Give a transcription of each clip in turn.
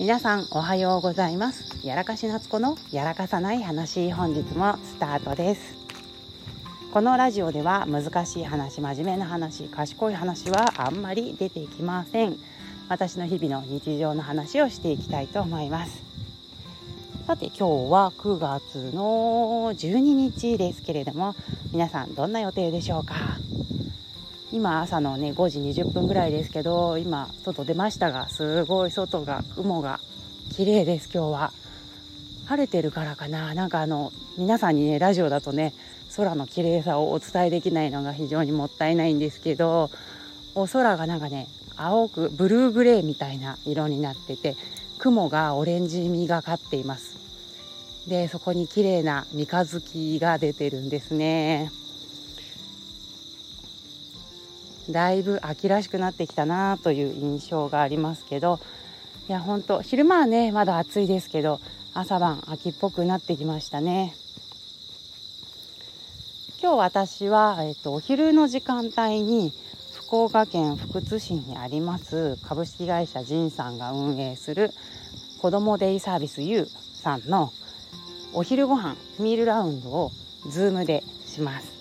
皆さんおはようございます。やらかし夏子のやらかさない話本日もスタートです。このラジオでは難しい話真面目な話賢い話はあんまり出てきません。私の日々の日常の話をしていきたいと思います。さて今日は9月の12日ですけれども皆さんどんな予定でしょうか？今朝のね5時20分ぐらいですけど今外出ましたがすごい外が雲が綺麗です今日は。晴れてるからかな。なんかあの皆さんにねラジオだとね空の綺麗さをお伝えできないのが非常にもったいないんですけどお空がなんかね青くブルーグレーみたいな色になってて雲がオレンジみがかっています。でそこに綺麗な三日月が出てるんですね。だいぶ秋らしくなってきたなという印象がありますけどいや本当昼間はねまだ暑いですけど朝晩秋っぽくなってきましたね今日私は、えっと、お昼の時間帯に福岡県福津市にあります株式会社仁さんが運営する子どもデイサービス U さんのお昼ご飯ミールラウンドを Zoom でします。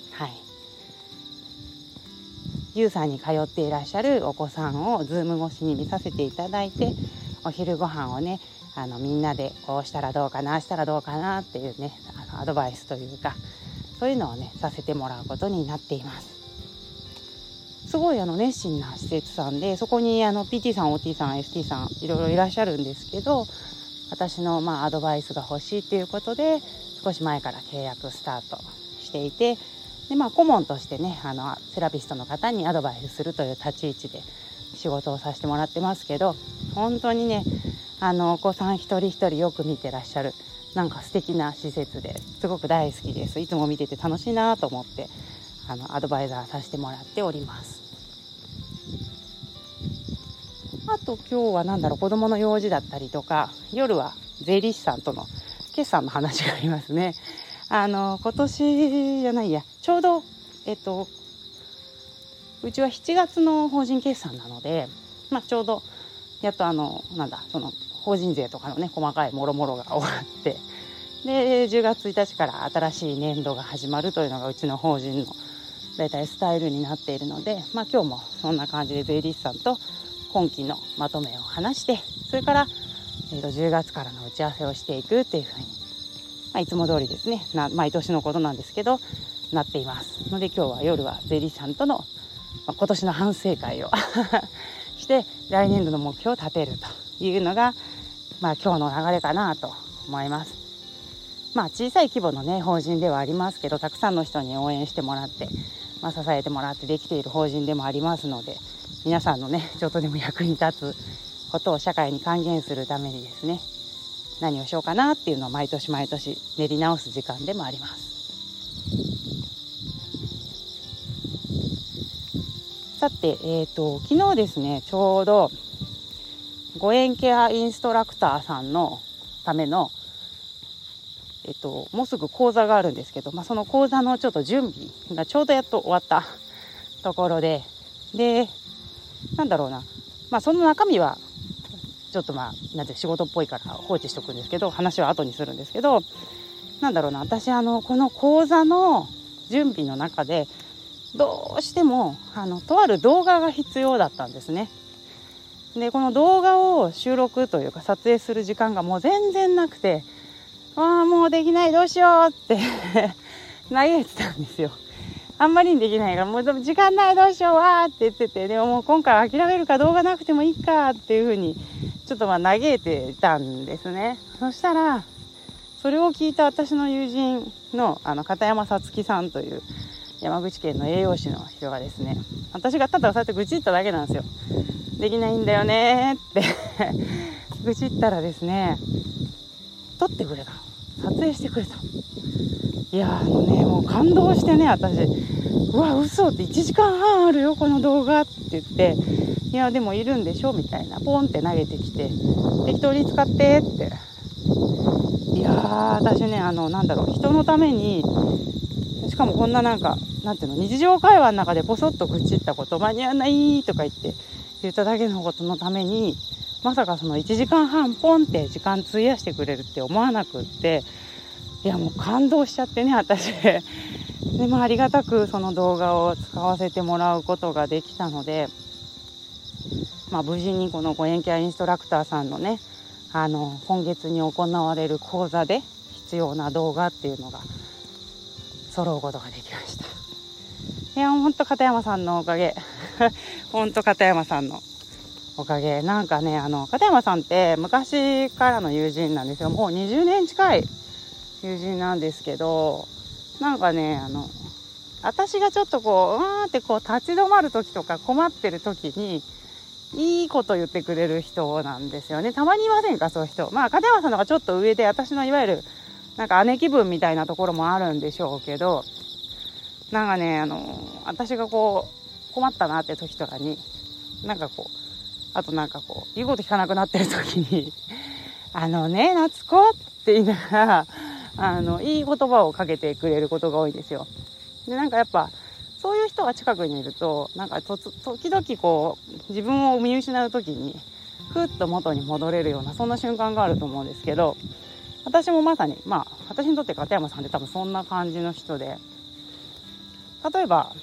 ゆうさんに通っていらっしゃるお子さんを Zoom 越しに見させていただいてお昼ご飯をねあのみんなでこうしたらどうかなしたらどうかなっていうねあのアドバイスというかそういうのをねさせてもらうことになっています。すごいあの熱心な施設さんでそこにあの PT さん OT さん ST さんいろいろいらっしゃるんですけど私のまあアドバイスが欲しいっていうことで少し前から契約スタートしていてで、まあ、顧問としてねあのセラピストの方にアドバイスするという立ち位置で仕事をさせてもらってますけど本当にねあのお子さん一人一人よく見てらっしゃるなんか素敵な施設ですごく大好きです。いつも見てて楽しいなと思ってあのアドバイザーさせてもらっております。あと今日は何だろう子供の用事だったりとか夜は税理士さんとの決算の話がありますね。あの今年じゃないや。ちょうどえっとうちは7月の法人決算なので、まあ、ちょうどやっとあのなんだその法人税とかのね細かいもろもろが終わってで10月1日から新しい年度が始まるというのがうちの法人の大体スタイルになっているので、まあ、今日もそんな感じで税理士さんと今期のまとめを話してそれから、えー、と10月からの打ち合わせをしていくっていうふうに、まあ、いつも通りですねな毎年のことなんですけどなっていますので今日は夜は税理士さんとの、まあ、今年の反省会を して来年度の目標を立てるというのが、まあ、今日の流れかなと思います。まあ、小さい規模の、ね、法人ではありますけどたくさんの人に応援してもらって、まあ、支えてもらってできている法人でもありますので皆さんのねちょっとでも役に立つことを社会に還元するためにですね何をしようかなっていうのを毎年毎年練り直す時間でもあります。さて、えーと、昨日ですねちょうど誤嚥ケアインストラクターさんのための、えっと、もうすぐ講座があるんですけど、まあ、その講座のちょっと準備がちょうどやっと終わった ところででなんだろうな、まあ、その中身はちょっとまあなんて仕事っぽいから放置しておくんですけど話は後にするんですけどなんだろうな私あのこの講座の準備の中でどうしてもあのとある動画が必要だったんですね。でこの動画を収録というか撮影する時間がもう全然なくてああもうできないどうしようって 嘆いてたんですよ。あんまりにできないからもう時間ないどうしようわーって言っててでももう今回諦めるか動画なくてもいいかっていうふうにちょっとまあ嘆いてたんですね。そしたらそれを聞いた私の友人のあの片山さつきさんという山口県の栄養士の人がですね私がただそうやって愚痴っただけなんですよ。できないんだよねって。愚痴ったらですね撮ってくれた。撮影してくれた。いやあのねもう感動してね私。うわ嘘って1時間半あるよこの動画って言って。いやでもいるんでしょみたいな。ポンって投げてきて。適当に使ってって。いやー私ねあのなんだろう人のためにしかもこんななんかなんていうの日常会話の中でポソッと愚痴ったこと間に合わないとか言って言っただけのことのためにまさかその1時間半ポンって時間費やしてくれるって思わなくっていやもう感動しちゃってね私。でまあありがたくその動画を使わせてもらうことができたのでまあ無事にこのご縁ケアインストラクターさんのねあの今月に行われる講座で必要な動画っていうのが揃うことができました。いやほんと片山さんのおかげ。ほんと片山さんの。おかげ。なんかねあの片山さんって昔からの友人なんですよ。もう20年近い友人なんですけどなんかねあの私がちょっとこううわーってこう立ち止まる時とか困ってる時にいいこと言ってくれる人なんですよね。たまにいませんかそういう人。まあ片山さんのがちょっと上で私のいわゆるなんか姉貴分みたいなところもあるんでしょうけどなんかねあの私がこう困ったなって時とかになんかこうあとなんかこう言うこと聞かなくなってる時に「あのね夏子」って言いながらあのいい言葉をかけてくれることが多いんですよ。でなんかやっぱそういう人が近くにいるとなんかと時々こう自分を見失う時にふっと元に戻れるようなそんな瞬間があると思うんですけど私もまさにまあ私にとって片山さんって多分そんな感じの人で例えば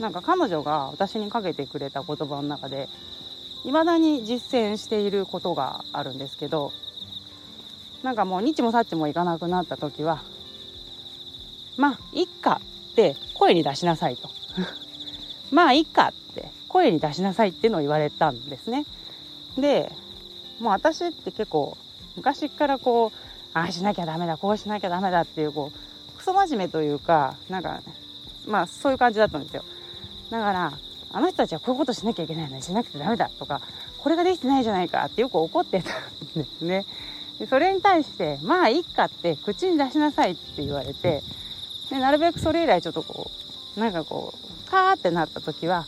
なんか彼女が私にかけてくれた言葉の中で未だに実践していることがあるんですけどなんかもう日もさっちもいかなくなった時はまあいっかって声に出しなさいと。まあいっかって声に出しなさいっていうのを言われたんですね。でもう私って結構昔からこうああしなきゃダメだこうしなきゃダメだっていうこうクソ真面目というかなんかまあそういう感じだったんですよ。だからあの人たちはこういうことしなきゃいけないのにしなくてダメだとかこれができてないじゃないかってよく怒ってたんですね。でそれに対してまあいいかって口に出しなさいって言われてでなるべくそれ以来ちょっとこうなんかこうカーってなった時は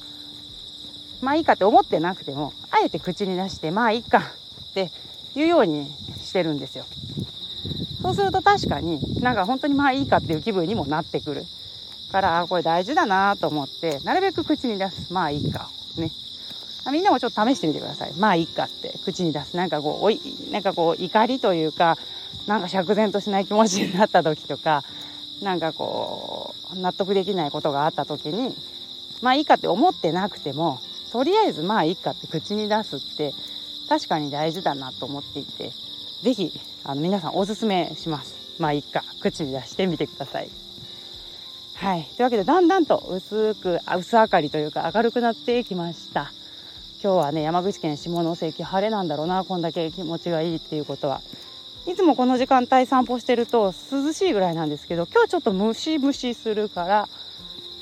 まあいいかって思ってなくてもあえて口に出してまあいいかって言うようにしてるんですよ。そうすると確かになんか本当にまあいいかっていう気分にもなってくるからこれ大事だなと思ってなるべく口に出すまあいいかね。みんなもちょっと試してみてください。まあいいかって。口に出す。なんかこうおいなんかこう怒りというかなんか釈然としない気持ちになった時とかなんかこう納得できないことがあった時にまあいいかって思ってなくてもとりあえずまあいいかって口に出すって確かに大事だなと思っていて是非あの皆さんおすすめします。まあいいか。口に出してみてください。はい。というわけでだんだんと薄く薄明かりというか明るくなってきました。今日はね山口県下関晴れなんだろうなこんだけ気持ちがいいっていうことは。いつもこの時間帯散歩してると涼しいぐらいなんですけど今日ちょっとムシムシするから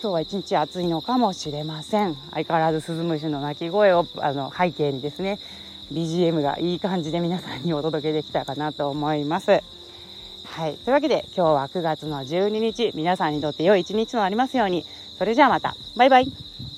今日は一日暑いのかもしれません。相変わらずスズムシの鳴き声をあの背景にですね BGM がいい感じで皆さんにお届けできたかなと思います。はい。というわけで今日は9月の12日皆さんにとって良い一日となりますように。それじゃあまた。バイバイ。